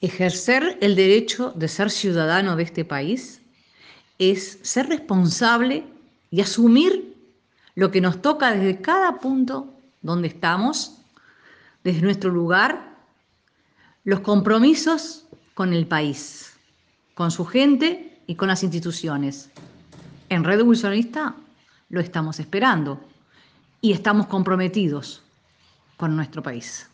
Ejercer el derecho de ser ciudadano de este país es ser responsable y asumir lo que nos toca desde cada punto donde estamos, desde nuestro lugar, los compromisos con el país, con su gente y con las instituciones. En Red Wilsonista lo estamos esperando y estamos comprometidos con nuestro país.